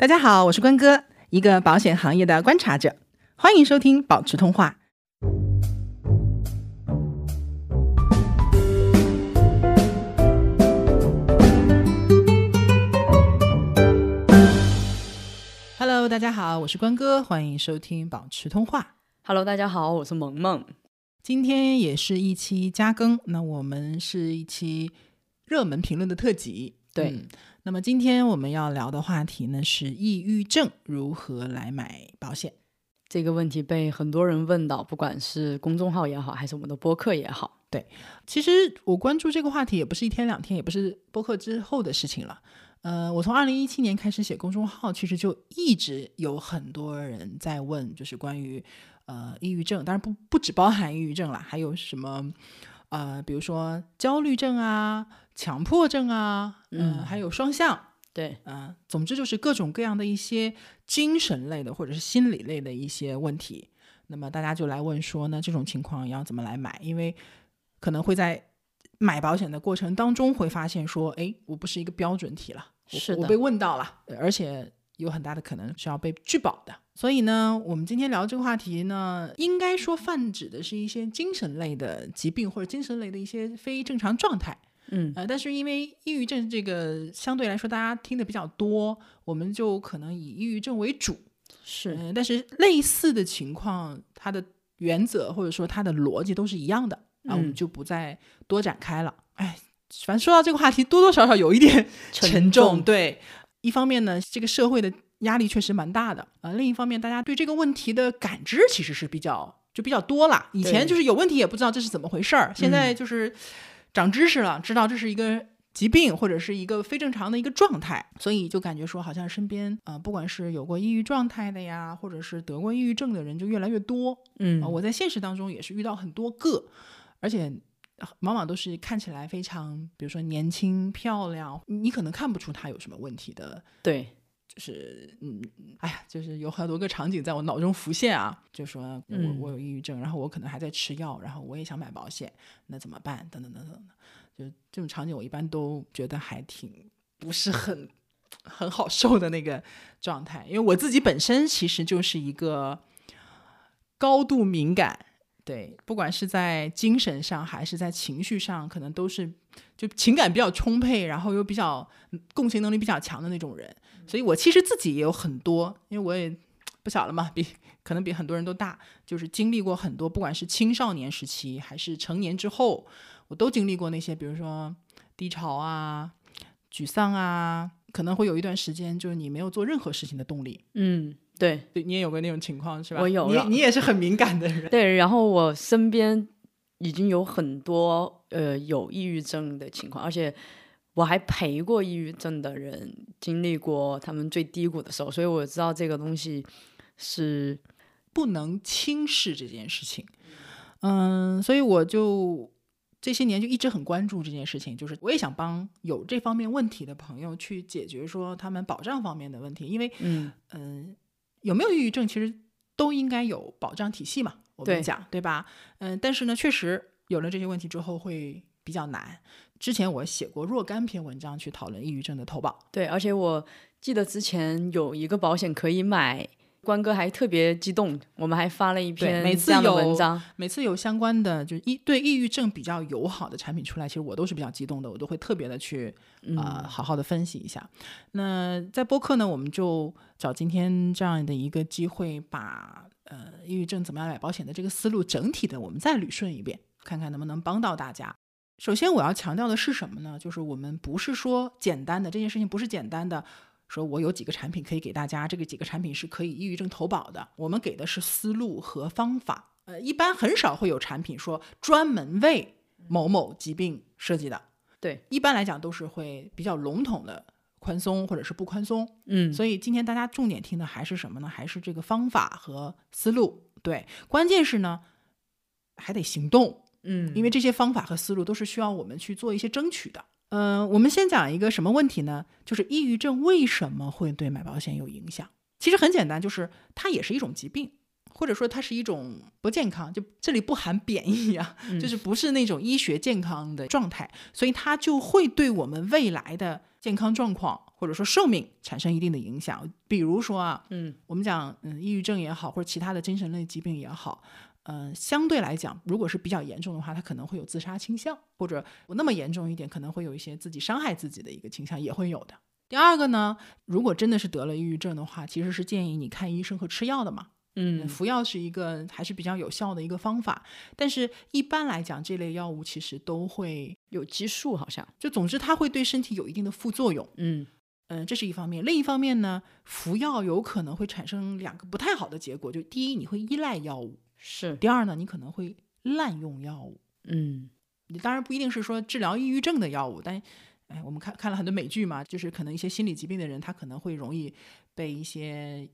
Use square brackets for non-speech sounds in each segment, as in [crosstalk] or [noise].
大家好，我是关哥，一个保险行业的观察者，欢迎收听保持通话。Hello，大家好，我是关哥，欢迎收听保持通话。Hello，大家好，我是萌萌。今天也是一期加更，那我们是一期热门评论的特辑。对嗯那么今天我们要聊的话题呢是抑郁症如何来买保险。这个问题被很多人问到，不管是公众号也好，还是我们的播客也好。对其实我关注这个话题也不是一天两天，也不是播客之后的事情了。呃，我从二零一七年开始写公众号，其实就一直有很多人在问，就是关于呃抑郁症，当然不不只包含抑郁症啦，还有什么呃，比如说焦虑症啊、强迫症啊，嗯、嗯还有双向，对，嗯、总之就是各种各样的一些精神类的或者是心理类的一些问题。那么大家就来问说呢，这种情况要怎么来买？因为可能会在买保险的过程当中会发现说，哎，我不是一个标准体了，是的我被问到了，而且有很大的可能是要被拒保的。所以呢，我们今天聊这个话题呢，应该说泛指的是一些精神类的疾病或者精神类的一些非正常状态。嗯，呃，但是因为抑郁症这个相对来说大家听的比较多，我们就可能以抑郁症为主。是，嗯、但是类似的情况，它的原则或者说它的逻辑都是一样的啊，我们嗯就不再多展开了。哎，反正说到这个话题，多多少少有一点 [laughs] 沉重。对，一方面呢，这个社会的压力确实蛮大的啊、呃另一方面，大家对这个问题的感知其实是比较就比较多了。以前就是有问题也不知道这是怎么回事儿，现在就是长知识了，知道这是一个。疾病或者是一个非正常的一个状态，所以就感觉说，好像身边啊、呃不管是有过抑郁状态的呀，或者是得过抑郁症的人就越来越多。嗯啊，我在现实当中也是遇到很多个，而且呃往往都是看起来非常，比如说年轻漂亮，你可能看不出他有什么问题的，对，就是嗯，哎呀，就是有很多个场景在我脑中浮现啊，就说我嗯我有抑郁症，然后我可能还在吃药，然后我也想买保险，那怎么办？等等等等的，就这种场景，我一般都觉得还挺不是很很好受的那个状态，因为我自己本身其实就是一个高度敏感。对，不管是在精神上还是在情绪上，可能都是就情感比较充沛，然后又比较嗯共情能力比较强的那种人。所以我其实自己也有很多，因为我也不小了嘛，比可能比很多人都大，就是经历过很多，不管是青少年时期还是成年之后，我都经历过那些，比如说低潮啊、沮丧啊，可能会有一段时间就是你没有做任何事情的动力。嗯，对对你也有过那种情况是吧？我有你你也是很敏感的人。对。然后我身边已经有很多呃有抑郁症的情况，而且我还陪过抑郁症的人，经历过他们最低谷的时候，所以我知道这个东西是不能轻视这件事情。嗯，所以我就这些年就一直很关注这件事情，就是我也想帮有这方面问题的朋友去解决说他们保障方面的问题，因为嗯嗯、有没有抑郁症其实都应该有保障体系嘛，我们对讲对吧？嗯、但是呢，确实有了这些问题之后会比较难。之前我写过若干篇文章去讨论抑郁症的投保，对，而且我记得之前有一个保险可以买。关哥还特别激动，我们还发了一篇每次这样的有文章。每次有相关的就是抑对抑郁症比较友好的产品出来，其实我都是比较激动的，我都会特别的去呃好好的分析一下。那在播客呢，我们就找今天这样的一个机会，把呃抑郁症怎么样买保险的这个思路整体的我们再捋顺一遍，看看能不能帮到大家。首先我要强调的是什么呢？就是我们不是说简单的这件事情不是简单的。说我有几个产品可以给大家，这个几个产品是可以抑郁症投保的。我们给的是思路和方法，呃，一般很少会有产品说专门为某某疾病设计的。对，一般来讲都是会比较笼统的宽松或者是不宽松。嗯，所以今天大家重点听的还是什么呢？还是这个方法和思路。对，关键是呢，还得行动。嗯，因为这些方法和思路都是需要我们去做一些争取的。嗯、我们先讲一个什么问题呢？就是抑郁症为什么会对买保险有影响？其实很简单，就是它也是一种疾病，或者说它是一种不健康，就这里不含贬义啊，就是不是那种医学健康的状态，所以它就会对我们未来的健康状况或者说寿命产生一定的影响。比如说啊，嗯，我们讲嗯，抑郁症也好，或者其他的精神类疾病也好，嗯、相对来讲，如果是比较严重的话，他可能会有自杀倾向，或者不那么严重一点，可能会有一些自己伤害自己的一个倾向，也会有的。第二个呢，如果真的是得了抑郁症的话，其实是建议你看医生和吃药的嘛。嗯服药是一个还是比较有效的一个方法，但是一般来讲，这类药物其实都会，有激素好像，就总之它会对身体有一定的副作用。嗯嗯，这是一方面。另一方面呢，服药有可能会产生两个不太好的结果，就第一，你会依赖药物；是，第二呢，你可能会滥用药物。嗯你当然不一定是说治疗抑郁症的药物，但哎，我们看看了很多美剧嘛，就是可能一些心理疾病的人，他可能会容易被一些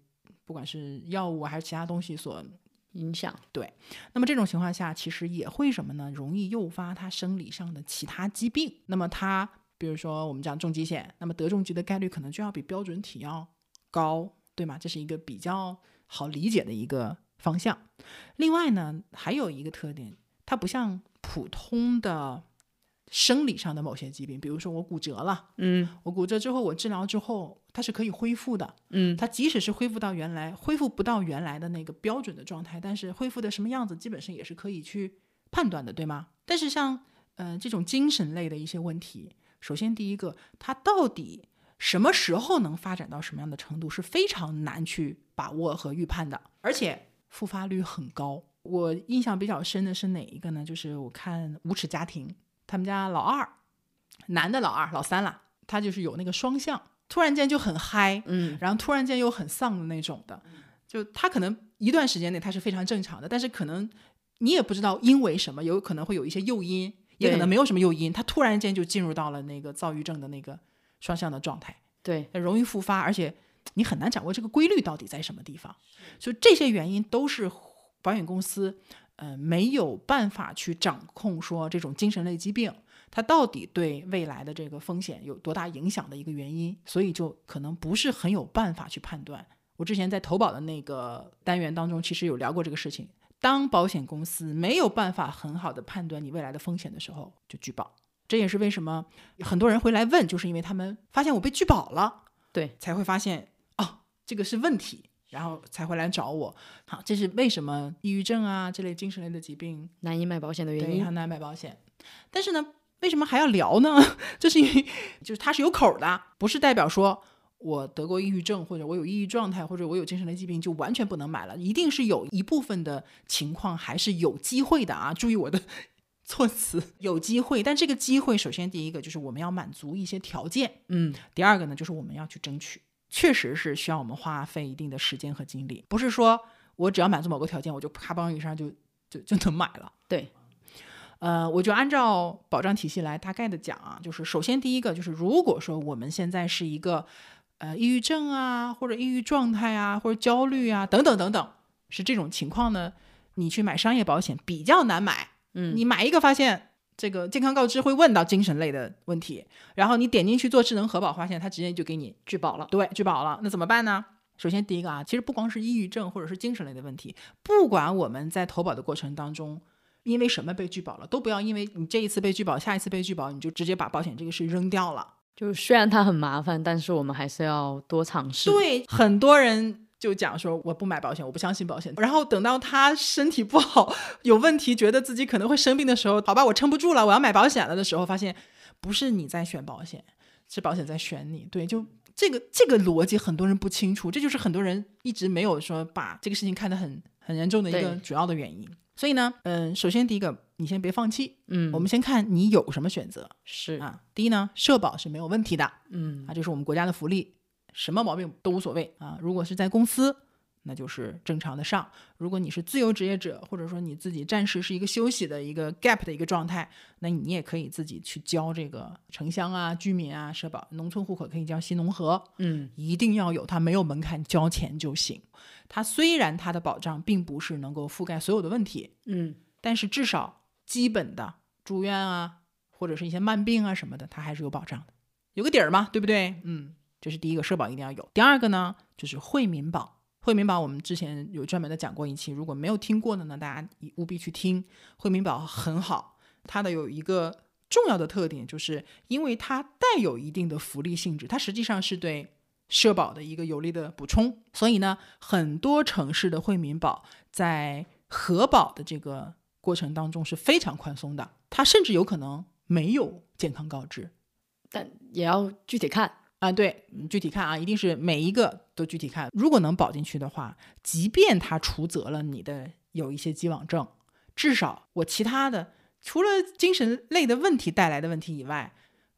不管是药物还是其他东西所影响，对那么这种情况下，其实也会什么呢？容易诱发他生理上的其他疾病。那么他，比如说我们讲重疾险，那么得重疾的概率可能就要比标准体要高，对吗？这是一个比较好理解的一个方向。另外呢，还有一个特点，它不像普通的生理上的某些疾病，比如说我骨折了，嗯我骨折之后我治疗之后，它是可以恢复的。嗯它即使是恢复到原来，恢复不到原来的那个标准的状态，但是恢复的什么样子，基本上也是可以去判断的，对吗？但是像呃这种精神类的一些问题，首先第一个，它到底什么时候能发展到什么样的程度，是非常难去把握和预判的，而且复发率很高。我印象比较深的是哪一个呢？就是我看《无耻家庭》，他们家老二，男的老二，老三啦，他就是有那个双向，突然间就很嗨，嗯。然后突然间又很丧的那种的，就他可能一段时间内他是非常正常的，但是可能你也不知道因为什么，有可能会有一些诱因，也可能没有什么诱因，他突然间就进入到了那个躁郁症的那个双向的状态，对，容易复发，而且你很难掌握这个规律到底在什么地方，所以这些原因都是保险公司呃没有办法去掌控说这种精神类疾病。它到底对未来的这个风险有多大影响的一个原因，所以就可能不是很有办法去判断。我之前在投保的那个单元当中，其实有聊过这个事情。当保险公司没有办法很好的判断你未来的风险的时候，就拒保。这也是为什么很多人会来问，就是因为他们发现我被拒保了，对，才会发现哦，这个是问题，然后才会来找我。好，这是为什么抑郁症啊这类精神类的疾病难以买保险的原因很，难买保险。但是呢，为什么还要聊呢？[laughs] 就是因为就是它是有口儿的，不是代表说我得过抑郁症，或者我有抑郁状态，或者我有精神类疾病就完全不能买了。一定是有一部分的情况还是有机会的啊！注意我的 [laughs] 措辞，有机会。但这个机会，首先第一个就是我们要满足一些条件，嗯第二个呢，就是我们要去争取，确实是需要我们花费一定的时间和精力，不是说我只要满足某个条件，我就咔嘣一声就就就能买了。对，呃，我就按照保障体系来大概的讲啊，就是首先第一个就是，如果说我们现在是一个呃抑郁症啊，或者抑郁状态啊，或者焦虑啊等等等等，是这种情况呢，你去买商业保险比较难买。嗯你买一个发现这个健康告知会问到精神类的问题，然后你点进去做智能核保，发现它直接就给你拒保了，对拒保了，那怎么办呢？首先第一个啊，其实不光是抑郁症或者是精神类的问题，不管我们在投保的过程当中。因为什么被拒保了，都不要因为你这一次被拒保，下一次被拒保，你就直接把保险这个事扔掉了。就虽然它很麻烦，但是我们还是要多尝试。对，很多人就讲说我不买保险，我不相信保险。然后等到他身体不好、有问题，觉得自己可能会生病的时候，好吧，我撑不住了，我要买保险了的时候，发现不是你在选保险，是保险在选你。对，就这个这个逻辑，很多人不清楚，这就是很多人一直没有说把这个事情看得很很严重的一个主要的原因。所以呢，嗯，首先第一个，你先别放弃，嗯，我们先看你有什么选择是啊。第一呢，社保是没有问题的，嗯啊，这是我们国家的福利，什么毛病都无所谓啊。如果是在公司，那就是正常的上；如果你是自由职业者，或者说你自己暂时是一个休息的一个 gap 的一个状态，那你也可以自己去交这个城乡啊、居民啊社保，农村户口可以交新农合，嗯一定要有，它没有门槛，交钱就行。它虽然它的保障并不是能够覆盖所有的问题，嗯但是至少基本的住院啊，或者是一些慢病啊什么的，它还是有保障的，有个底儿嘛，对不对？嗯，这是第一个，社保一定要有。第二个呢，就是惠民保。惠民保我们之前有专门的讲过一期，如果没有听过的呢，大家务必去听。惠民保很好，它的有一个重要的特点就是因为它带有一定的福利性质，它实际上是对社保的一个有力的补充。所以呢，很多城市的惠民保在核保的这个过程当中是非常宽松的，它甚至有可能没有健康告知。但也要具体看。啊，对，你具体看啊，一定是每一个都具体看。如果能保进去的话，即便他除责了你的有一些既往症，至少我其他的除了精神类的问题带来的问题以外，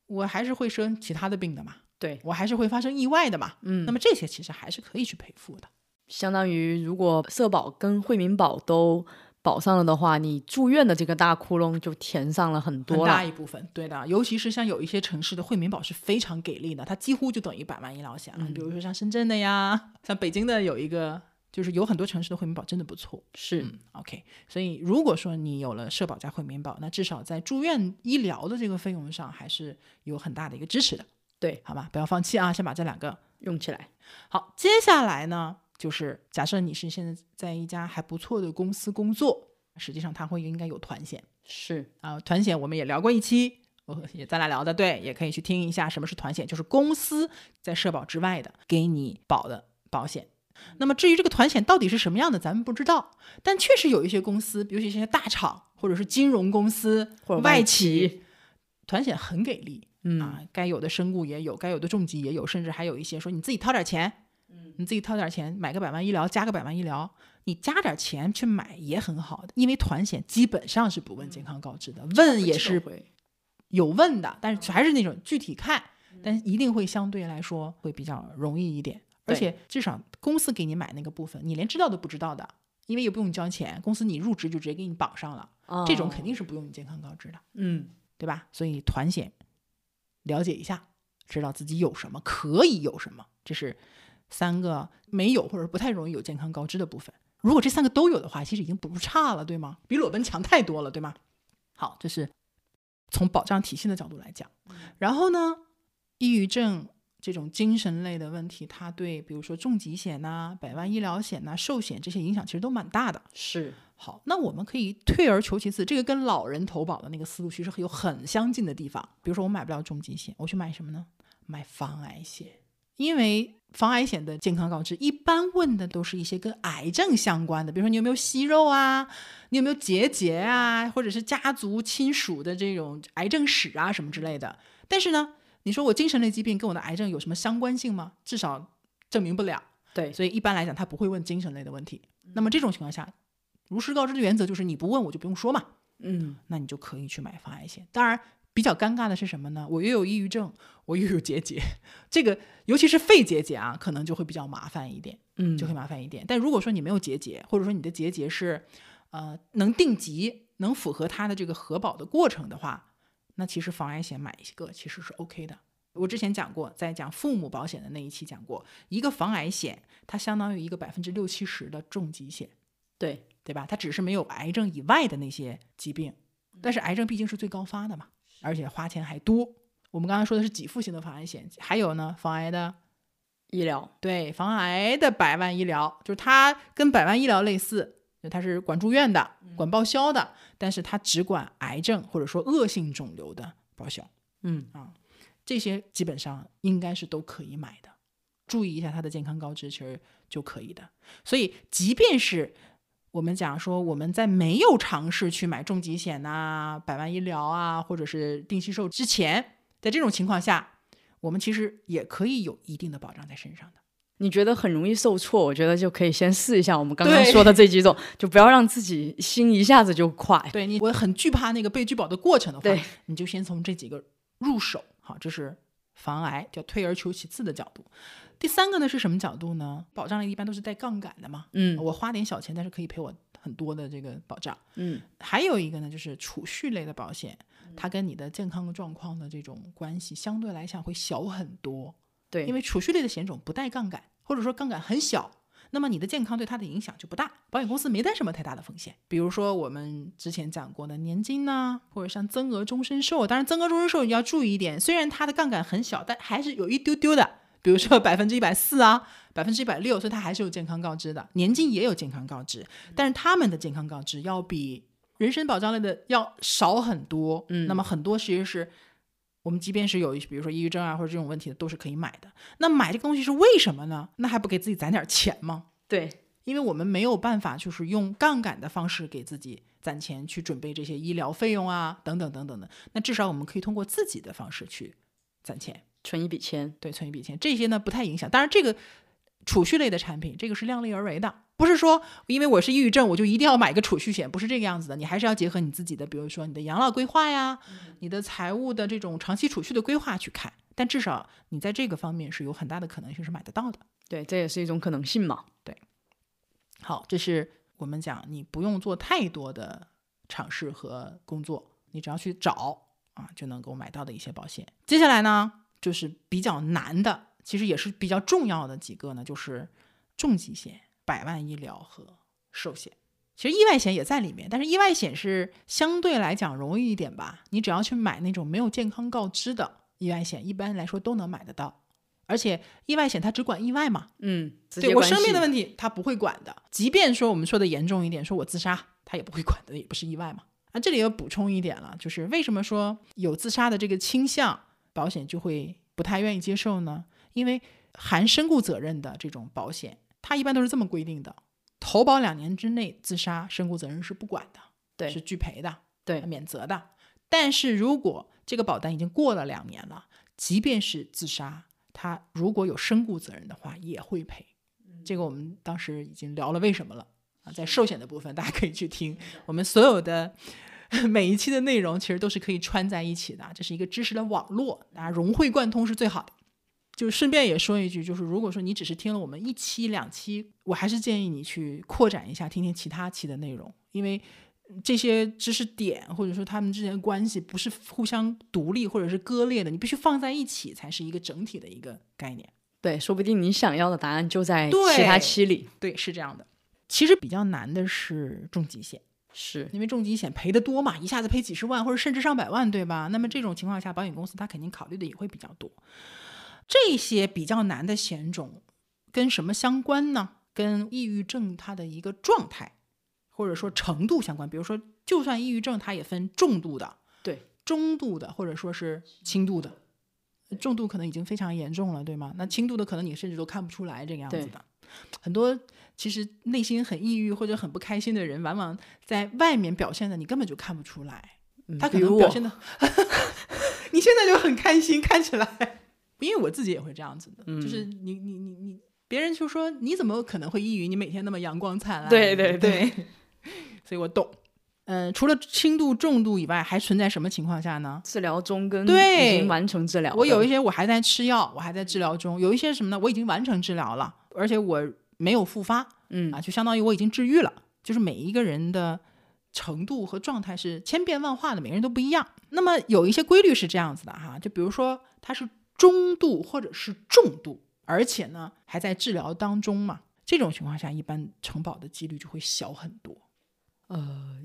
我还是会生其他的病的嘛。对我还是会发生意外的嘛。嗯那么这些其实还是可以去赔付的。相当于如果社保跟惠民保都保上了的话，你住院的这个大窟窿就填上了很很多了。大一部分，对的，尤其是像有一些城市的惠民保是非常给力的，它几乎就等于百万医疗险了。嗯比如说像深圳的呀，像北京的有一个，就是有很多城市的惠民保真的不错。是，嗯，OK，所以如果说你有了社保加惠民保，那至少在住院医疗的这个费用上还是有很大的一个支持的，对，好吧？不要放弃啊，先把这两个用起来。好。接下来呢，就是假设你是现在在一家还不错的公司工作，实际上它会应该有团险是，啊，团险我们也聊过一期。我也咱俩聊的对，也可以去听一下什么是团险，就是公司在社保之外的给你保的保险。那么至于这个团险到底是什么样的，咱们不知道，但确实有一些公司，比如说一些大厂或者是金融公司或者外外企，团险很给力嗯，啊，该有的身故也有，该有的重疾也有，甚至还有一些说你自己掏点钱，你自己掏点钱买个百万医疗，加个百万医疗，你加点钱去买也很好的，因为团险基本上是不问健康告知的，问也是会。有问的，但是还是那种具体看，但一定会相对来说会比较容易一点，而且至少公司给你买那个部分，你连知道都不知道的，因为也不用交钱，公司你入职就直接给你绑上了，这种肯定是不用你健康告知的，嗯，对吧？所以团险了解一下，知道自己有什么，可以有什么，这是三个没有或者不太容易有健康告知的部分。如果这三个都有的话，其实已经不差了，对吗？比裸奔强太多了，对吗？好，这是从保障体系的角度来讲。然后呢，抑郁症这种精神类的问题，它对比如说重疾险呐、百万医疗险呐、寿险这些影响其实都蛮大的。是，好，那我们可以退而求其次，这个跟老人投保的那个思路其实有很相近的地方。比如说，我买不了重疾险，我去买什么呢？买防癌险，因为防癌险的健康告知一般问的都是一些跟癌症相关的，比如说你有没有息肉啊，你有没有结节啊，或者是家族亲属的这种癌症史啊什么之类的。但是呢，你说我精神类疾病跟我的癌症有什么相关性吗？至少证明不了。对，所以一般来讲，他不会问精神类的问题。那么这种情况下，如实告知的原则就是你不问我就不用说嘛，嗯，那你就可以去买防癌险。当然，比较尴尬的是什么呢？我又有抑郁症，我又有结节，这个尤其是肺结节啊，可能就会比较麻烦一点，嗯，就会麻烦一点。但如果说你没有结节，或者说你的结节是呃能定级，能符合它的这个核保的过程的话，那其实防癌险买一个其实是 OK 的。我之前讲过，在讲父母保险的那一期讲过，一个防癌险它相当于一个百分之六七十的重疾险。对，对吧？它只是没有癌症以外的那些疾病，但是癌症毕竟是最高发的嘛，而且花钱还多。我们刚才说的是给付型的防癌险，还有呢，防癌的医疗，对防癌的百万医疗，就是它跟百万医疗类似，就它是管住院的、管报销的，但是它只管癌症或者说恶性肿瘤的报销。嗯啊，这些基本上应该是都可以买的，注意一下它的健康告知，其实就可以的。所以，即便是我们讲说我们在没有尝试去买重疾险呐、百万医疗啊，或者是定期寿之前，在这种情况下，我们其实也可以有一定的保障在身上的。你觉得很容易受挫，我觉得就可以先试一下我们刚刚说的这几种，就不要让自己心一下子就快。对你，我很惧怕那个被拒保的过程的话对，你就先从这几个入手。好，这是防癌，叫退而求其次的角度。第三个呢是什么角度呢？保障类一般都是带杠杆的嘛，嗯我花点小钱，但是可以赔我很多的这个保障。嗯，还有一个呢，就是储蓄类的保险，它跟你的健康状况的这种关系相对来讲会小很多。对，因为储蓄类的险种不带杠杆，或者说杠杆很小，那么你的健康对它的影响就不大，保险公司没带什么太大的风险。比如说我们之前讲过的年金呐、或者像增额终身寿，当然增额终身寿你要注意一点，虽然它的杠杆很小，但还是有一丢丢的。比如说百分之一百四啊，百分之一百六，所以它还是有健康告知的。年金也有健康告知，但是他们的健康告知要比人身保障类的要少很多。嗯那么很多其实是我们即便是有一比如说抑郁症啊或者这种问题的，都是可以买的。那买这个东西是为什么呢？那还不给自己攒点钱吗？对，因为我们没有办法，就是用杠杆的方式给自己攒钱去准备这些医疗费用啊，等等等等的。那至少我们可以通过自己的方式去攒钱，存一笔钱。对，存一笔钱，这些呢不太影响。当然，这个储蓄类的产品，这个是量力而为的，不是说因为我是抑郁症，我就一定要买个储蓄险，不是这个样子的。你还是要结合你自己的，比如说你的养老规划呀，你的财务的这种长期储蓄的规划去看。但至少你在这个方面是有很大的可能性是买得到的。对，这也是一种可能性嘛。对好，这是我们讲你不用做太多的尝试和工作，你只要去找啊，就能够买到的一些保险。接下来呢，就是比较难的，其实也是比较重要的几个呢，就是重疾险、百万医疗和寿险。其实意外险也在里面，但是意外险是相对来讲容易一点吧。你只要去买那种没有健康告知的意外险，一般来说都能买得到。而且意外险它只管意外嘛，嗯，对我生病的问题，它不会管的。即便说我们说的严重一点，说我自杀，它也不会管的，也不是意外嘛。啊，这里要补充一点了，就是为什么说有自杀的这个倾向，保险就会不太愿意接受呢？因为含身故责任的这种保险，它一般都是这么规定的：投保两年之内自杀，身故责任是不管的，对是拒赔的，对免责的。但是如果这个保单已经过了两年了，即便是自杀，他如果有身故责任的话，也会赔。这个我们当时已经聊了为什么了啊，在寿险的部分大家可以去听我们所有的每一期的内容，其实都是可以穿在一起的，这是一个知识的网络，大家融会贯通是最好的。就顺便也说一句，就是如果说你只是听了我们一期两期，我还是建议你去扩展一下，听听其他期的内容，因为这些知识点或者说他们之间的关系不是互相独立或者是割裂的，你必须放在一起才是一个整体的一个概念。对，说不定你想要的答案就在其他期里。对，是这样的。其实比较难的是重疾险，是，因为重疾险赔的多嘛，一下子赔几十万或者甚至上百万，对吧？那么这种情况下，保险公司它肯定考虑的也会比较多。这些比较难的险种跟什么相关呢？跟抑郁症它的一个状态或者说程度相关。比如说，就算抑郁症，它也分重度的、对，中度的，或者说是轻度的。重度可能已经非常严重了，对吗？那轻度的可能你甚至都看不出来这个样子的。很多其实内心很抑郁或者很不开心的人，往往在外面表现的你根本就看不出来。嗯他可能表现的，[laughs] 你现在就很开心，看起来，因为我自己也会这样子的，就是嗯你你你你，别人就说你怎么可能会抑郁？你每天那么阳光灿烂，对对对，[laughs] 所以我懂。嗯、除了轻度、重度以外，还存在什么情况下呢？治疗中跟对已经完成治疗，我有一些我还在吃药，我还在治疗中；有一些什么呢？我已经完成治疗了，而且我没有复发，嗯啊，就相当于我已经治愈了。就是每一个人的程度和状态是千变万化的，每个人都不一样。那么有一些规律是这样子的哈，就比如说它是中度或者是重度，而且呢还在治疗当中嘛，这种情况下一般承保的几率就会小很多。呃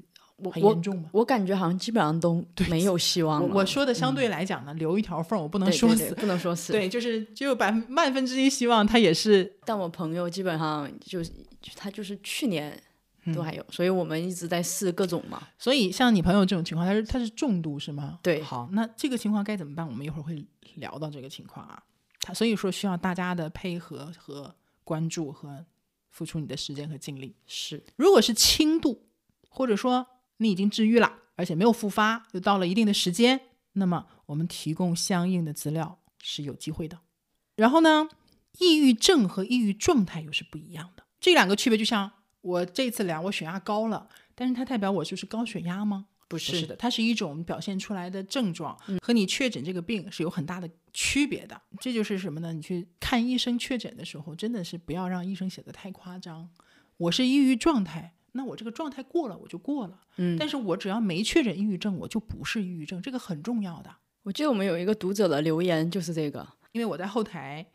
我很严重吗？我感觉好像基本上都没有希望了。我我说的相对来讲呢，留一条缝，我不能说死。不能说死。对，就是只有百分万分之一希望，他也是但我朋友基本上就是他就是去年嗯都还有，所以我们一直在试各种嘛。所以像你朋友这种情况，他是他是重度是吗？对好，那这个情况该怎么办？我们一会儿会聊到这个情况啊。他所以说需要大家的配合和关注和付出你的时间和精力。是，如果是轻度，或者说你已经治愈了，而且没有复发，又到了一定的时间，那么我们提供相应的资料是有机会的。然后呢，抑郁症和抑郁状态又是不一样的，这两个区别就像我这次量我血压高了，但是它代表我就是高血压吗？不是的，它是一种表现出来的症状，和你确诊这个病是有很大的区别的。这就是什么呢？你去看医生确诊的时候，真的是不要让医生写的太夸张。我是抑郁状态，那我这个状态过了我就过了，嗯但是我只要没确诊抑郁症，我就不是抑郁症，这个很重要的。我记得我们有一个读者的留言就是这个，因为我在后台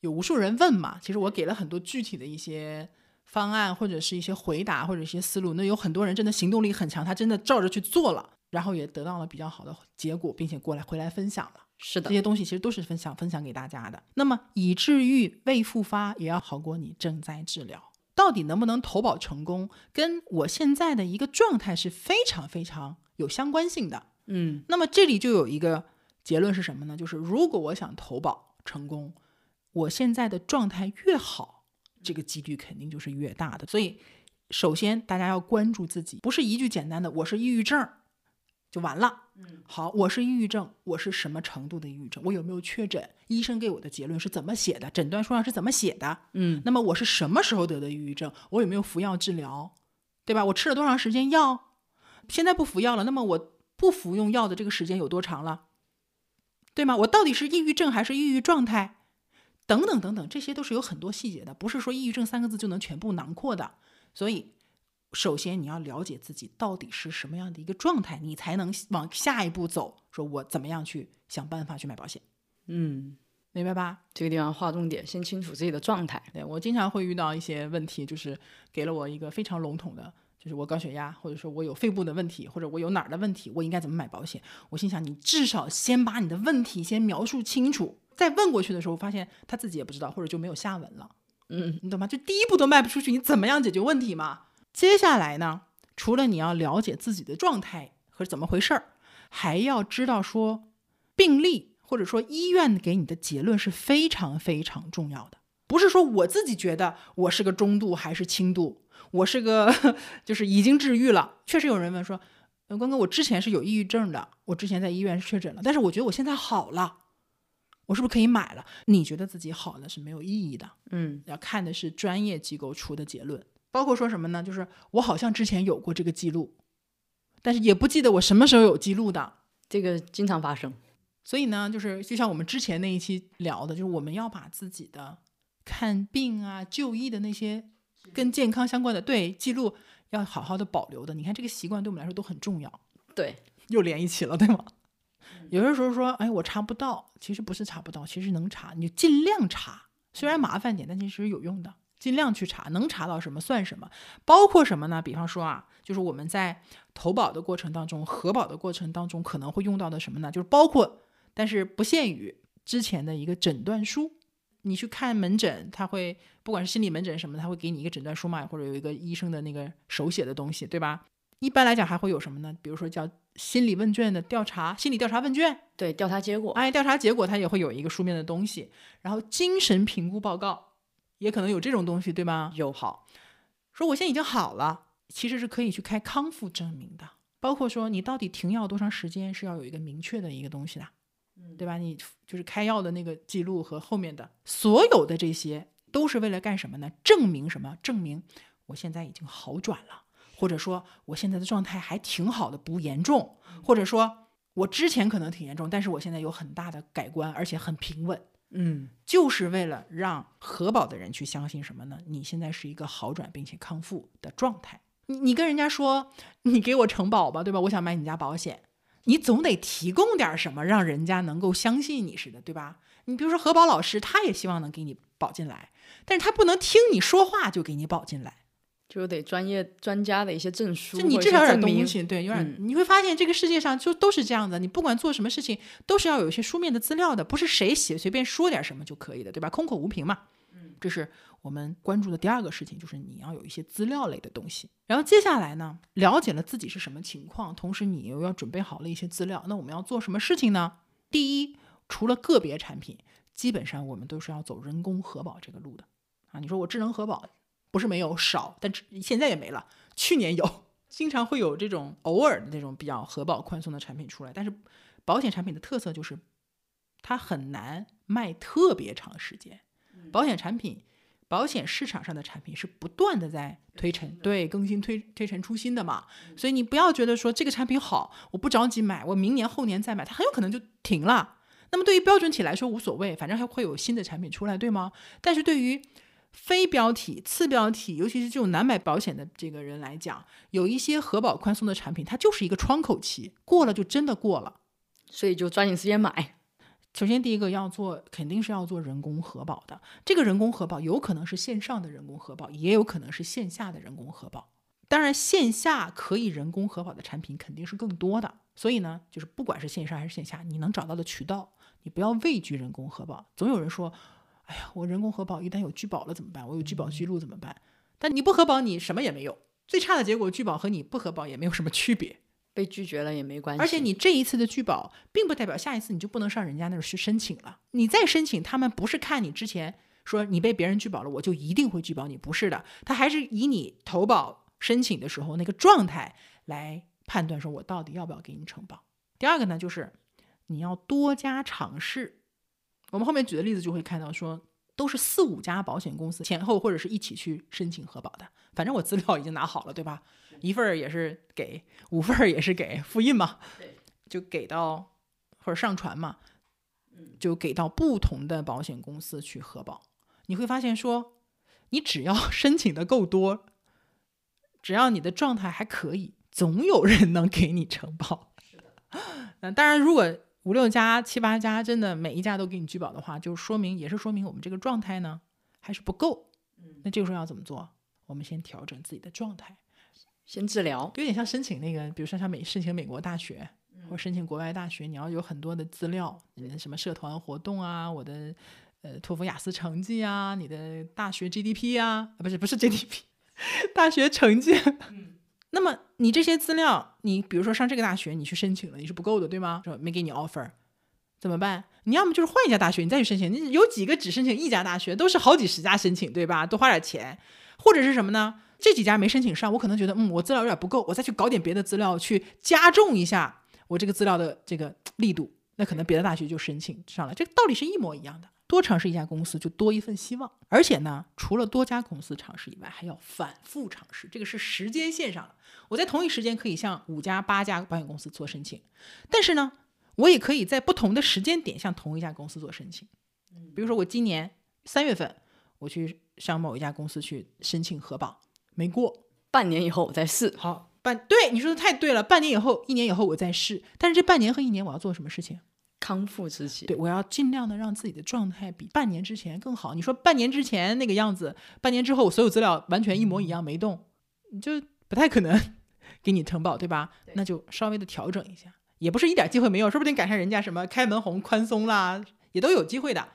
有无数人问嘛，其实我给了很多具体的一些方案，或者是一些回答，或者一些思路。那有很多人真的行动力很强，他真的照着去做了，然后也得到了比较好的结果，并且过来回来分享了。是的这，些东西其实都是分享分享给大家的。那么已治愈未复发，也要好过你正在治疗。到底能不能投保成功，跟我现在的一个状态是非常非常有相关性的。嗯那么这里就有一个结论是什么呢？就是如果我想投保成功，我现在的状态越好，这个几率肯定就是越大的。所以，首先大家要关注自己，不是一句简单的“我是抑郁症”就完了。嗯，好，我是抑郁症，我是什么程度的抑郁症？我有没有确诊？医生给我的结论是怎么写的？诊断书上是怎么写的？嗯那么我是什么时候得的抑郁症？我有没有服药治疗？对吧？我吃了多长时间药？现在不服药了，那么我不服用药的这个时间有多长了？对吗？我到底是抑郁症还是抑郁状态？等等等等，这些都是有很多细节的，不是说抑郁症三个字就能全部囊括的。所以，首先你要了解自己到底是什么样的一个状态，你才能往下一步走。说我怎么样去想办法去买保险，嗯，明白吧？这个地方划重点，先清楚自己的状态。对我经常会遇到一些问题，就是给了我一个非常笼统的，就是我高血压，或者说我有肺部的问题，或者我有哪儿的问题，我应该怎么买保险？我心想，你至少先把你的问题先描述清楚，再问过去的时候，发现他自己也不知道，或者就没有下文了。嗯你懂吗？就第一步都迈不出去，你怎么样解决问题嘛？接下来呢，除了你要了解自己的状态和怎么回事儿，还要知道说病例或者说医院给你的结论是非常非常重要的。不是说我自己觉得我是个中度还是轻度，我是个 [laughs] 就是已经治愈了。确实有人问说，呃，关哥，我之前是有抑郁症的，我之前在医院是确诊了，但是我觉得我现在好了，我是不是可以买了？你觉得自己好了是没有意义的。嗯要看的是专业机构出的结论，包括说什么呢？就是我好像之前有过这个记录，但是也不记得我什么时候有记录的。这个经常发生。所以呢，就是就像我们之前那一期聊的，就是我们要把自己的看病啊、就医的那些跟健康相关的对记录要好好的保留的。你看这个习惯对我们来说都很重要，对，又连一起了，对吗？有的时候说，哎，我查不到，其实不是查不到，其实能查，你就尽量查，虽然麻烦点，但其实有用的，尽量去查，能查到什么算什么。包括什么呢？比方说啊，就是我们在投保的过程当中、核保的过程当中可能会用到的什么呢？就是包括，但是不限于之前的一个诊断书。你去看门诊，他会不管是心理门诊什么，他会给你一个诊断书嘛，或者有一个医生的那个手写的东西，对吧？一般来讲还会有什么呢？比如说叫心理问卷的调查，心理调查问卷，对，调查结果。哎，调查结果它也会有一个书面的东西，然后精神评估报告也可能有这种东西，对吧？有好，说我现在已经好了，其实是可以去开康复证明的，包括说你到底停药多长时间是要有一个明确的一个东西的，对吧？你就是开药的那个记录和后面的所有的这些都是为了干什么呢？证明什么？证明我现在已经好转了。或者说我现在的状态还挺好的，不严重，或者说我之前可能挺严重，但是我现在有很大的改观，而且很平稳，嗯就是为了让核保的人去相信什么呢？你现在是一个好转并且康复的状态。你你跟人家说你给我承保吧，对吧？我想买你家保险，你总得提供点什么，让人家能够相信你似的，对吧？你比如说核保老师，他也希望能给你保进来，但是他不能听你说话就给你保进来。就得专业专家的一些证书，就你至少有点东西，对，有点、嗯你会发现这个世界上就都是这样的，你不管做什么事情，都是要有一些书面的资料的，不是谁写随便说点什么就可以的，对吧？空口无凭嘛。嗯，这是我们关注的第二个事情，就是你要有一些资料类的东西。然后接下来呢，了解了自己是什么情况，同时你又要准备好了一些资料，那我们要做什么事情呢？第一，除了个别产品，基本上我们都是要走人工核保这个路的啊。你说我智能核保不是没有少，但现在也没了。去年有，经常会有这种偶尔的那种比较核保宽松的产品出来，但是保险产品的特色就是它很难卖特别长时间。保险产品、保险市场上的产品是不断的在推陈对更新推推陈出新的嘛，所以你不要觉得说这个产品好，我不着急买，我明年后年再买，它很有可能就停了。那么对于标准体来说无所谓，反正还会有新的产品出来，对吗？但是对于非标体、次标体，尤其是这种难买保险的这个人来讲，有一些核保宽松的产品，它就是一个窗口期，过了就真的过了。所以就抓紧时间买。首先，第一个要做，肯定是要做人工核保的。这个人工核保有可能是线上的人工核保，也有可能是线下的人工核保。当然，线下可以人工核保的产品肯定是更多的。所以呢，就是不管是线上还是线下，你能找到的渠道，你不要畏惧人工核保。总有人说，哎呀，我人工核保一旦有拒保了怎么办？我有拒保记录怎么办？但你不核保，你什么也没有。最差的结果，拒保和你不核保也没有什么区别。被拒绝了也没关系。而且你这一次的拒保，并不代表下一次你就不能上人家那儿去申请了。你再申请，他们不是看你之前说你被别人拒保了，我就一定会拒保你，不是的，他还是以你投保申请的时候那个状态来判断，说我到底要不要给你承保。第二个呢，就是你要多加尝试。我们后面举的例子就会看到，说都是四五家保险公司前后或者是一起去申请核保的。反正我资料已经拿好了，对吧？一份儿也是给，五份儿也是给，复印嘛，就给到或者上传嘛，就给到不同的保险公司去核保。你会发现说，你只要 [laughs] 申请的够多，只要你的状态还可以，总有人能给你承保。[laughs] 那当然，如果五六家、七八家真的每一家都给你拒保的话，就说明也是说明我们这个状态呢还是不够。那这个时候要怎么做？我们先调整自己的状态，先治疗，有点像申请那个，比如说像美申请美国大学或申请国外大学，你要有很多的资料，你的什么社团活动啊，我的呃托福雅思成绩啊，你的大学 GDP 啊，啊不是不是 GDP，大学成绩。那么你这些资料，你比如说上这个大学，你去申请了，你是不够的，对吗？说没给你 offer，怎么办？你要么就是换一家大学，你再去申请。你有几个只申请一家大学，都是好几十家申请，对吧？多花点钱。或者是什么呢？这几家没申请上，我可能觉得，嗯，我资料有点不够，我再去搞点别的资料去加重一下我这个资料的这个力度，那可能别的大学就申请上了。这个道理是一模一样的。多尝试一家公司，就多一份希望。而且呢，除了多家公司尝试以外，还要反复尝试。这个是时间线上的。我在同一时间可以向五家、八家保险公司做申请，但是呢，我也可以在不同的时间点向同一家公司做申请。比如说我今年三月份我去。向某一家公司去申请核保，没过，半年以后我再试。好，半对你说的太对了，半年以后、一年以后我再试。但是这半年和一年我要做什么事情？康复之期。对，我要尽量的让自己的状态比半年之前更好。你说半年之前那个样子，半年之后我所有资料完全一模一样没动，你就不太可能给你承保，对吧？那就稍微的调整一下，也不是一点机会没有，说不定赶上人家什么开门红宽松啦，也都有机会的。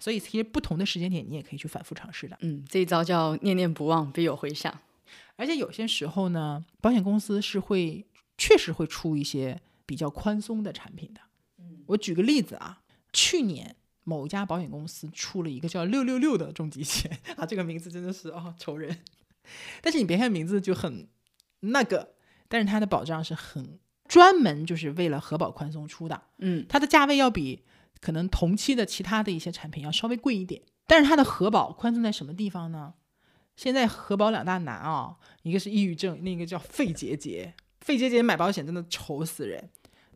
所以，其实不同的时间点，你也可以去反复尝试的。嗯，这一招叫念念不忘，必有回响。而且有些时候呢，保险公司是会确实会出一些比较宽松的产品的。嗯，我举个例子啊，去年某一家保险公司出了一个叫“六六六”的重疾险 [laughs] 啊，这个名字真的是哦愁人。但是你别看名字就很那个，但是它的保障是很专门就是为了核保宽松出的。嗯，它的价位要比。可能同期的其他的一些产品要稍微贵一点，但是它的核保宽松在什么地方呢？现在核保两大难啊，一个是抑郁症，另一个叫肺结节。肺结节买保险真的愁死人。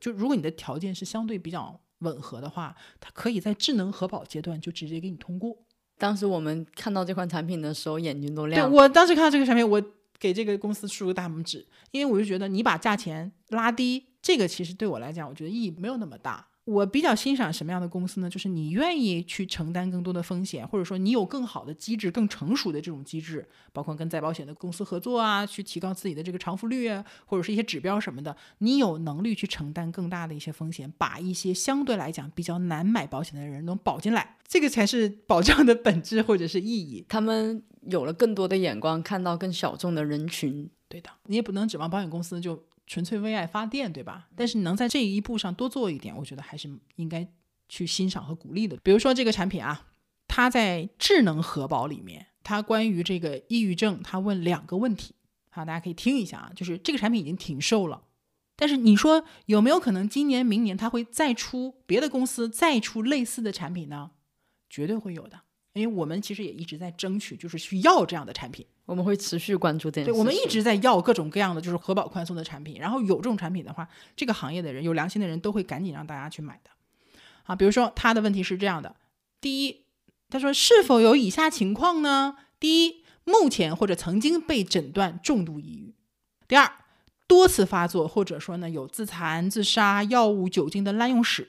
就如果你的条件是相对比较吻合的话，它可以在智能核保阶段就直接给你通过。当时我们看到这款产品的时候，眼睛都亮。对我当时看到这个产品，我给这个公司竖个大拇指，因为我就觉得你把价钱拉低，这个其实对我来讲，我觉得意义没有那么大。我比较欣赏什么样的公司呢？就是你愿意去承担更多的风险，或者说你有更好的机制、更成熟的这种机制，包括跟再保险的公司合作啊，去提高自己的这个偿付率啊，或者是一些指标什么的，你有能力去承担更大的一些风险，把一些相对来讲比较难买保险的人能保进来，这个才是保障的本质或者是意义。他们有了更多的眼光，看到更小众的人群。对的，你也不能指望保险公司就。纯粹为爱发电，对吧？但是你能在这一步上多做一点，我觉得还是应该去欣赏和鼓励的。比如说这个产品啊，它在智能核保里面，它关于这个抑郁症，它问两个问题，好，大家可以听一下啊。就是这个产品已经停售了，但是你说有没有可能今年、明年它会再出别的公司再出类似的产品呢？绝对会有的。因为我们其实也一直在争取，就是去要这样的产品，我们会持续关注这件事。对，我们一直在要各种各样的就是核保宽松的产品，然后有这种产品的话，这个行业的人有良心的人都会赶紧让大家去买的。啊，比如说他的问题是这样的：第一，他说是否有以下情况呢？第一，目前或者曾经被诊断重度抑郁；第二，多次发作或者说呢有自残、自杀、药物、酒精的滥用史；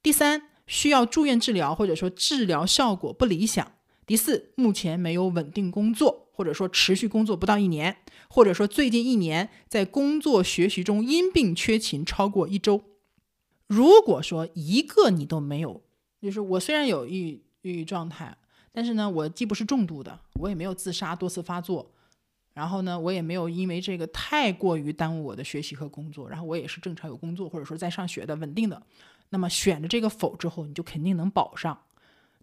第三。需要住院治疗，或者说治疗效果不理想。第四，目前没有稳定工作，或者说持续工作不到一年，或者说最近一年在工作学习中因病缺勤超过一周。如果说一个你都没有，就是我虽然有抑郁抑郁状态，但是呢，我既不是重度的，我也没有自杀多次发作，然后呢，我也没有因为这个太过于耽误我的学习和工作，然后我也是正常有工作或者说在上学的稳定的。那么选了这个否之后，你就肯定能保上。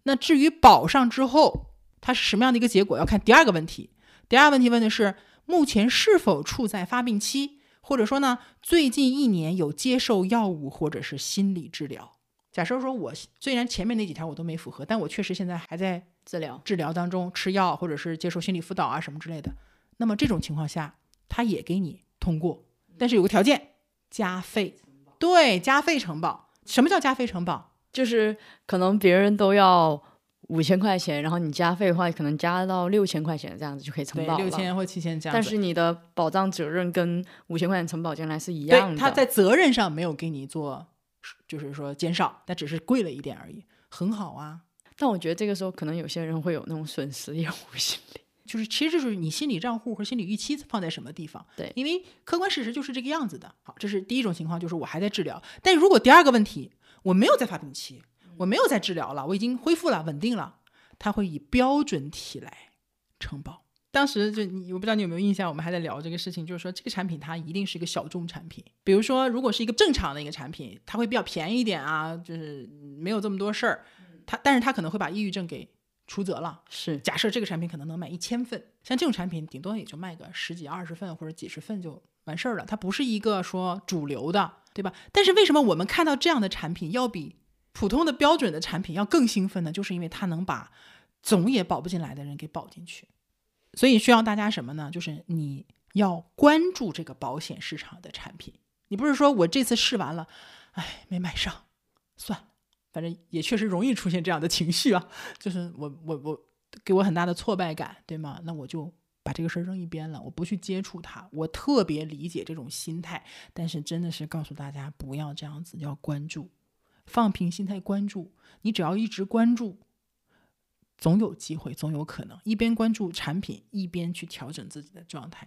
那至于保上之后，它是什么样的一个结果，要看第二个问题。第二个问题问的是目前是否处在发病期，或者说呢，最近一年有接受药物或者是心理治疗。假设说我虽然前面那几条我都没符合，但我确实现在还在治疗治疗当中，吃药或者是接受心理辅导啊什么之类的。那么这种情况下，他也给你通过，但是有个条件，加费。对，加费承保。什么叫加费承保？就是可能别人都要五千块钱，然后你加费的话，可能加到六千块钱，这样子就可以承保六千或七千这样。但是你的保障责任跟五千块钱承保将来是一样的。他在责任上没有给你做，就是说减少，但只是贵了一点而已，很好啊。但我觉得这个时候可能有些人会有那种损失厌恶心理，就是其实就是你心理账户和心理预期放在什么地方。对，因为客观事实就是这个样子的。好，这是第一种情况，就是我还在治疗。但如果第二个问题，我没有在发病期，我没有在治疗了，我已经恢复了，稳定了。他会以标准体来承保。当时就你，我不知道你有没有印象，我们还在聊这个事情，就是说这个产品它一定是一个小众产品。比如说，如果是一个正常的一个产品，它会比较便宜一点啊，就是没有这么多事儿。它，但是它可能会把抑郁症给出责了。是，假设这个产品可能能卖一千份，像这种产品顶多也就卖个十几二十份或者几十份就完事儿了。它不是一个说主流的。对吧？但是为什么我们看到这样的产品要比普通的标准的产品要更兴奋呢？就是因为它能把总也保不进来的人给保进去。所以需要大家什么呢？就是你要关注这个保险市场的产品。你不是说我这次试完了，哎，没买上，算了，反正也确实容易出现这样的情绪啊。就是我我我给我很大的挫败感，对吗？那我就。把这个事儿扔一边了，我不去接触它。我特别理解这种心态，但是真的是告诉大家不要这样子，要关注，放平心态关注。你只要一直关注，总有机会，总有可能。一边关注产品，一边去调整自己的状态，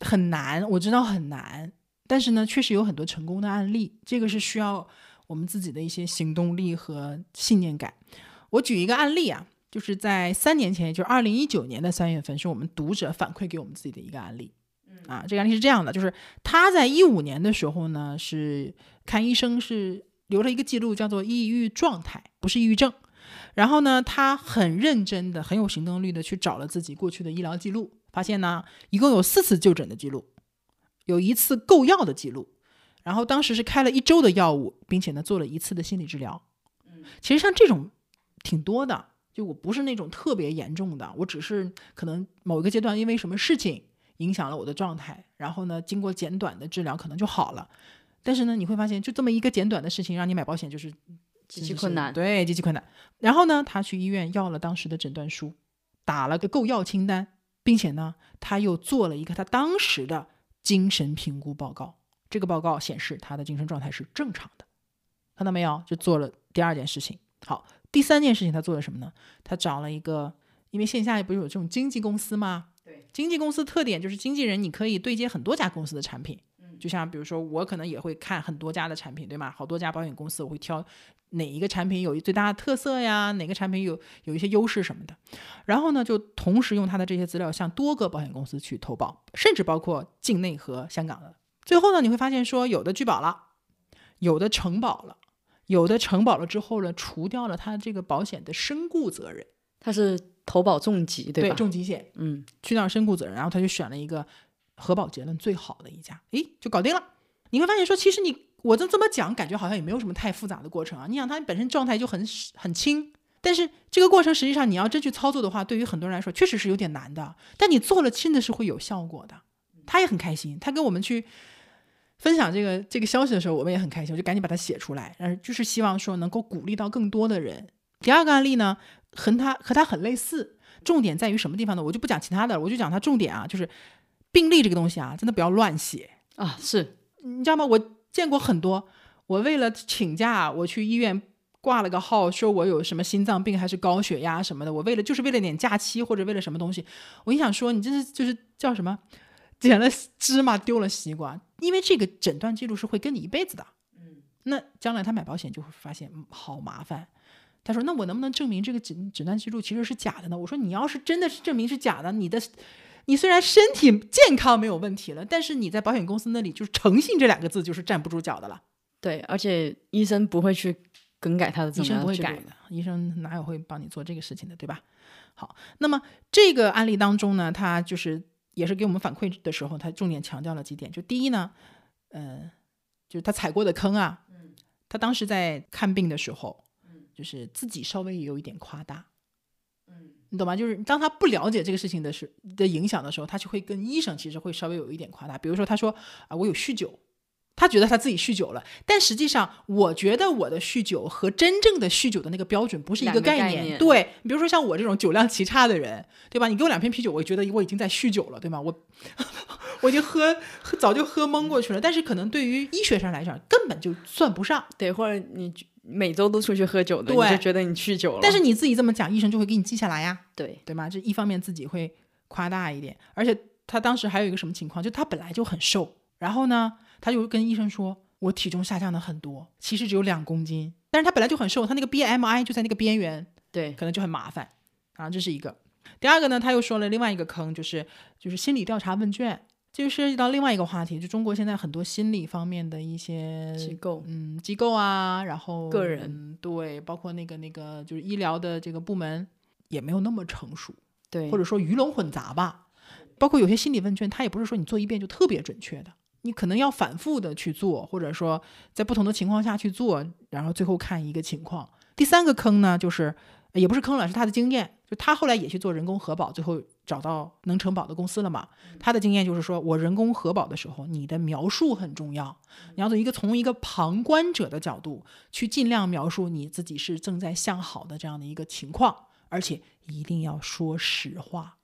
很难，我知道很难，但是呢，确实有很多成功的案例。这个是需要我们自己的一些行动力和信念感。我举一个案例啊。就是在三年前，也就是二零一九年的三月份，是我们读者反馈给我们自己的一个案例。啊，这个案例是这样的，就是他在一五年的时候呢，是看医生是留了一个记录，叫做抑郁状态，不是抑郁症。然后呢，他很认真的、很有行动力的去找了自己过去的医疗记录，发现呢，一共有四次就诊的记录，有一次购药的记录，然后当时是开了一周的药物，并且呢，做了一次的心理治疗。其实像这种挺多的。就我不是那种特别严重的，我只是可能某一个阶段因为什么事情影响了我的状态，然后呢，经过简短的治疗可能就好了。但是呢，你会发现就这么一个简短的事情，让你买保险就是极其困难，对，极其困难。然后呢，他去医院要了当时的诊断书，打了个购药清单，并且呢，他又做了一个他当时的精神评估报告。这个报告显示他的精神状态是正常的，看到没有？就做了第二件事情。好。第三件事情，他做了什么呢？他找了一个，因为线下不是有这种经纪公司吗？对，经纪公司特点就是经纪人你可以对接很多家公司的产品。嗯，就像比如说我可能也会看很多家的产品，对吗？好多家保险公司，我会挑哪一个产品有最大的特色呀？哪个产品有有一些优势什么的。然后呢，就同时用他的这些资料向多个保险公司去投保，甚至包括境内和香港的。最后呢，你会发现说有的拒保了，有的承保了。有的承保了之后呢，除掉了他这个保险的身故责任，他是投保重疾对吧？对，重疾险，嗯，去掉身故责任，然后他就选了一个核保结论最好的一家，诶，就搞定了。你会发现说，其实你我就这么讲，感觉好像也没有什么太复杂的过程啊。你想，他本身状态就很很轻，但是这个过程实际上你要真去操作的话，对于很多人来说确实是有点难的。但你做了，真的是会有效果的。他也很开心，他跟我们去。分享这个这个消息的时候，我们也很开心，我就赶紧把它写出来，嗯，就是希望说能够鼓励到更多的人。第二个案例呢，和他和他很类似，重点在于什么地方呢？我就不讲其他的，我就讲它重点啊，就是病例这个东西啊，真的不要乱写啊。是你知道吗？我见过很多，我为了请假，我去医院挂了个号，说我有什么心脏病还是高血压什么的，我为了就是为了点假期或者为了什么东西，我一想说，你这是就是叫什么？捡了芝麻丢了西瓜，因为这个诊断记录是会跟你一辈子的。嗯，那将来他买保险就会发现好麻烦。他说：“那我能不能证明这个诊诊断记录其实是假的呢？”我说：“你要是真的是证明是假的，你的你虽然身体健康没有问题了，但是你在保险公司那里就是诚信这两个字就是站不住脚的了。对，而且医生不会去更改他的，医生不会改的，医生哪有会帮你做这个事情的，对吧？好，那么这个案例当中呢，他就是也是给我们反馈的时候，他重点强调了几点，就第一呢，呃，就是他踩过的坑啊，他当时在看病的时候。就是自己稍微也有一点夸大，嗯，你懂吗？就是当他不了解这个事情的时的影响的时候，他就会跟医生其实会稍微有一点夸大。比如说，他说啊，我有酗酒，他觉得他自己酗酒了，但实际上，我觉得我的酗酒和真正的酗酒的那个标准不是一个概念。对，比如说像我这种酒量极差的人，对吧？你给我两瓶啤酒，我觉得我已经在酗酒了，对吗？我 [laughs] 我已经喝喝早就喝懵过去了。但是可能对于医学上来讲，根本就算不上。对，或者你。每周都出去喝酒的，你就觉得你酗酒了。但是你自己这么讲，医生就会给你记下来呀。对对吗？这一方面自己会夸大一点，而且他当时还有一个什么情况，就他本来就很瘦，然后呢，他就跟医生说：“我体重下降了很多，其实只有两公斤。”但是他本来就很瘦，他那个 BMI 就在那个边缘，对，可能就很麻烦啊。这是一个。第二个呢，他又说了另外一个坑，就是就是心理调查问卷。这就涉及到另外一个话题，就中国现在很多心理方面的一些机构，嗯，机构啊，然后个人对，包括那个那个就是医疗的这个部门也没有那么成熟，对，或者说鱼龙混杂吧。包括有些心理问卷，它也不是说你做一遍就特别准确的，你可能要反复的去做，或者说在不同的情况下去做，然后最后看一个情况。第三个坑呢，就是也不是坑了，是他的经验，就他后来也去做人工核保，最后。找到能承保的公司了嘛？他的经验就是说，我人工核保的时候，你的描述很重要。你要从一个从一个旁观者的角度去尽量描述你自己是正在向好的这样的一个情况，而且一定要说实话，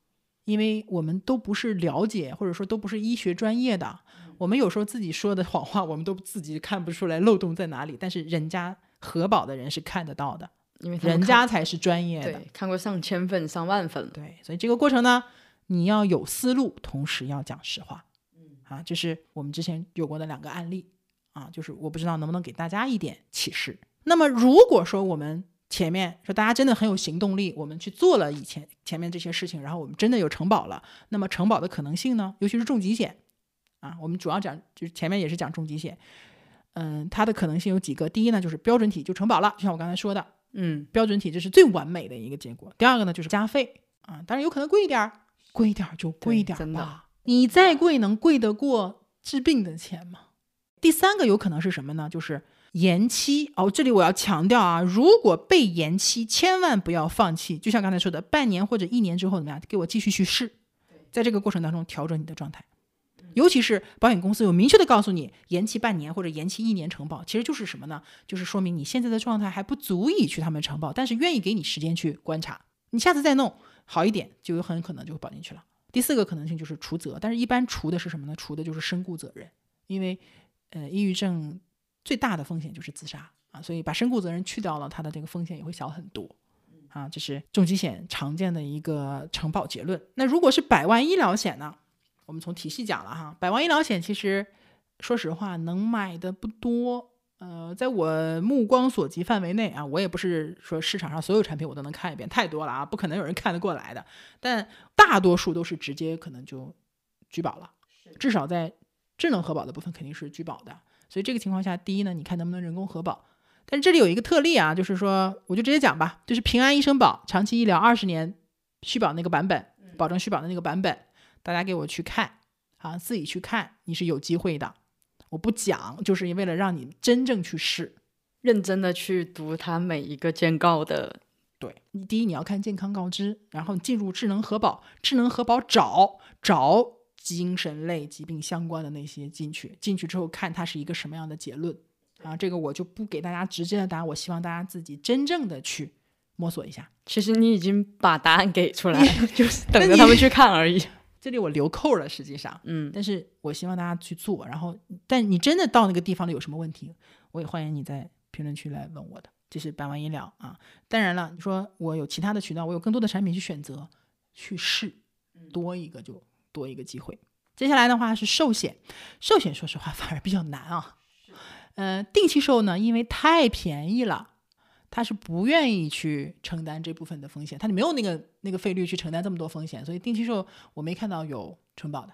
因为我们都不是了解或者说都不是医学专业的，我们有时候自己说的谎话，我们都自己看不出来漏洞在哪里，但是人家核保的人是看得到的。因为人家才是专业的，看过上千份、上万份，对，所以这个过程呢，你要有思路，同时要讲实话，嗯，啊，这是我们之前有过的两个案例，啊，就是我不知道能不能给大家一点启示。那么如果说我们前面说大家真的很有行动力，我们去做了以前前面这些事情，然后我们真的有承保了，那么承保的可能性呢？尤其是重疾险，啊，我们主要讲就是前面也是讲重疾险，嗯，它的可能性有几个，第一呢就是标准体就承保了，就像我刚才说的。嗯，标准体这是最完美的一个结果。第二个呢，就是加费啊，当然有可能贵一点儿，贵一点儿就贵一点儿吧。你再贵能贵得过治病的钱吗？第三个有可能是什么呢？就是延期哦。这里我要强调啊，如果被延期，千万不要放弃。就像刚才说的，半年或者一年之后怎么样，给我继续去试，在这个过程当中调整你的状态。尤其是保险公司有明确的告诉你延期半年或者延期一年承保，其实就是什么呢？就是说明你现在的状态还不足以去他们承保，但是愿意给你时间去观察，你下次再弄好一点，就有很可能就会保进去了。第四个可能性就是除责，但是一般除的是什么呢？除的就是身故责任，因为呃，抑郁症最大的风险就是自杀啊，所以把身故责任去掉了，它的这个风险也会小很多啊。这是重疾险常见的一个承保结论。那如果是百万医疗险呢？我们从体系讲了哈，百万医疗险其实说实话能买的不多，呃，在我目光所及范围内啊，我也不是说市场上所有产品我都能看一遍，太多了啊，不可能有人看得过来的。但大多数都是直接可能就拒保了，至少在智能核保的部分肯定是拒保的。所以这个情况下，第一呢，你看能不能人工核保？但是这里有一个特例啊，就是说我就直接讲吧，就是平安医生保长期医疗二十年续保那个版本，保证续保的那个版本。大家给我去看，啊，自己去看，你是有机会的。我不讲，就是为了让你真正去试，认真的去读它每一个建告的。对你，第一你要看健康告知，然后进入智能核保，智能核保找找精神类疾病相关的那些进去，进去之后看它是一个什么样的结论。啊，这个我就不给大家直接的答案，我希望大家自己真正的去摸索一下。其实你已经把答案给出来了，就是等着他们去看而已。这里我留扣了，实际上，嗯，但是我希望大家去做，然后，但你真的到那个地方了有什么问题，我也欢迎你在评论区来问我的。这是百万医疗啊，当然了，你说我有其他的渠道，我有更多的产品去选择去试，多一个就多一个机会。接下来的话是寿险，寿险说实话反而比较难啊，呃，定期寿呢，因为太便宜了，他是不愿意去承担这部分的风险，他就没有那个那个费率去承担这么多风险，所以定期售我没看到有承保的。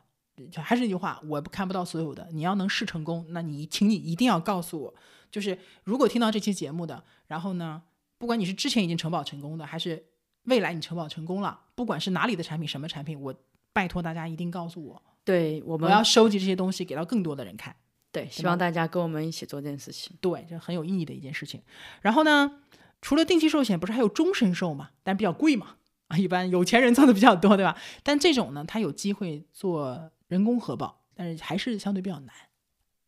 就还是那句话，我看不到所有的。你要能试成功，那你请你一定要告诉我，就是如果听到这期节目的，然后呢，不管你是之前已经承保成功的，还是未来你承保成功了，不管是哪里的产品，什么产品，我拜托大家一定告诉我，对我们我要收集这些东西给到更多的人看。对，希望大家跟我们一起做这件事情。对，这很有意义的一件事情。然后呢，除了定期寿险，不是还有终身寿嘛？但比较贵嘛，啊，一般有钱人做的比较多，对吧？但这种呢，它有机会做人工核保，但是还是相对比较难。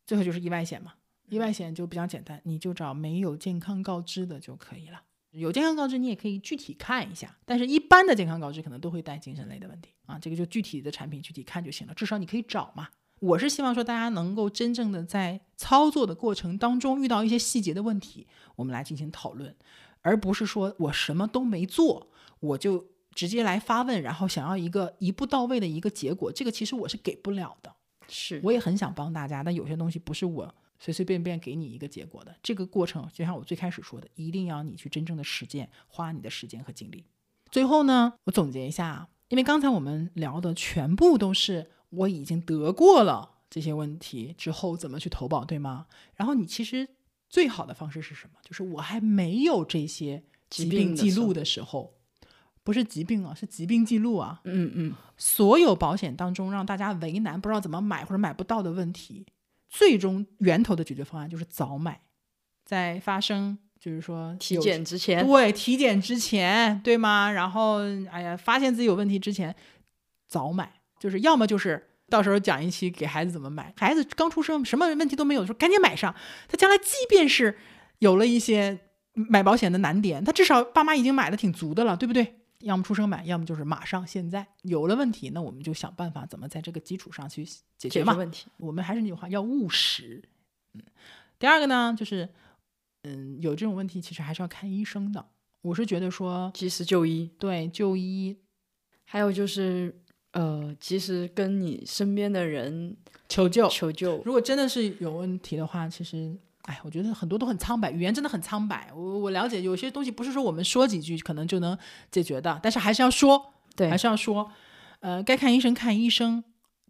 最后就是意外险嘛，意外险就比较简单，你就找没有健康告知的就可以了。有健康告知，你也可以具体看一下，但是一般的健康告知可能都会带精神类的问题啊，这个就具体的产品具体看就行了，至少你可以找嘛。我是希望说，大家能够真正的在操作的过程当中遇到一些细节的问题，我们来进行讨论，而不是说我什么都没做，我就直接来发问，然后想要一个一步到位的一个结果，这个其实我是给不了的。是，我也很想帮大家，但有些东西不是我随随便便给你一个结果的。这个过程就像我最开始说的，一定要你去真正的实践，花你的时间和精力。最后呢，我总结一下，因为刚才我们聊的全部都是。我已经得过了这些问题之后怎么去投保，对吗？然后你其实最好的方式是什么？就是我还没有这些疾病记录的时候，不是疾病啊，是疾病记录啊。嗯嗯。所有保险当中让大家为难、不知道怎么买或者买不到的问题，最终源头的解决方案就是早买，在发生就是说体检之前，对体检之前，对吗？然后哎呀，发现自己有问题之前，早买。就是要么就是到时候讲一期给孩子怎么买，孩子刚出生什么问题都没有的时候赶紧买上，他将来即便是有了一些买保险的难点，他至少爸妈已经买的挺足的了，对不对？要么出生买，要么就是马上现在有了问题，那我们就想办法怎么在这个基础上去解决嘛。问题，我们还是那句话，要务实。嗯，第二个呢，就是嗯，有这种问题其实还是要看医生的。我是觉得说及时就医，对就医，还有就是。呃，其实跟你身边的人求救求救。如果真的是有问题的话，其实，哎，我觉得很多都很苍白，语言真的很苍白。我我了解，有些东西不是说我们说几句可能就能解决的，但是还是要说，对，还是要说。呃，该看医生看医生，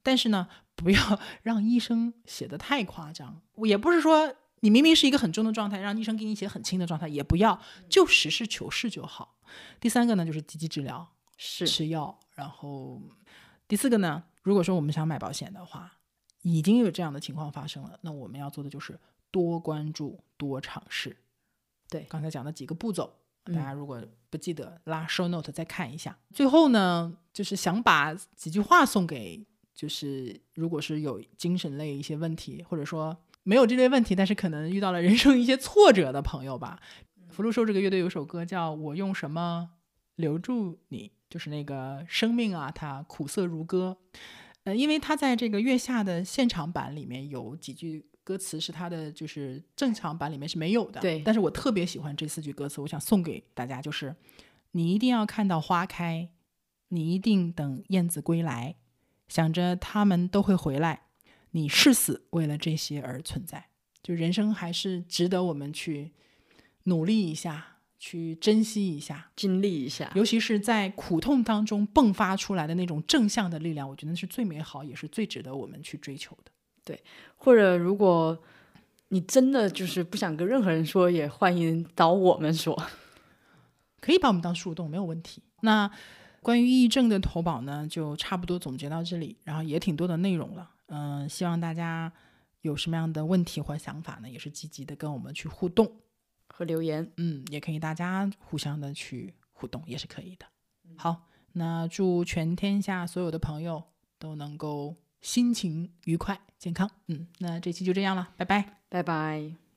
但是呢，不要 [laughs] 让医生写的太夸张。也不是说你明明是一个很重的状态，让医生给你写很轻的状态，也不要，就实事求是就好。第三个呢，就是积极治疗，是吃药，然后。第四个呢，如果说我们想买保险的话，已经有这样的情况发生了，那我们要做的就是多关注、多尝试。对，刚才讲的几个步骤，大家如果不记得，拉 show note 再看一下。最后呢，就是想把几句话送给，就是如果是有精神类一些问题，或者说没有这类问题，但是可能遇到了人生一些挫折的朋友吧。福禄寿这个乐队有首歌叫《我用什么留住你》。就是那个生命啊，它苦涩如歌，呃，因为他在这个月下的现场版里面有几句歌词是他的，就是正常版里面是没有的。对，但是我特别喜欢这四句歌词，我想送给大家，就是你一定要看到花开，你一定等燕子归来，想着他们都会回来，你誓死为了这些而存在，就人生还是值得我们去努力一下。去珍惜一下，经历一下，尤其是在苦痛当中迸发出来的那种正向的力量，我觉得是最美好，也是最值得我们去追求的。对，或者如果你真的就是不想跟任何人说，也欢迎找我们说，[laughs] 可以把我们当树洞，没有问题。那关于抑郁症的投保呢，就差不多总结到这里，然后也挺多的内容了。嗯，希望大家有什么样的问题或想法呢，也是积极的跟我们去互动。和留言，嗯，也可以大家互相的去互动，也是可以的。好，那祝全天下所有的朋友都能够心情愉快、健康。嗯，那这期就这样了，拜拜，拜拜。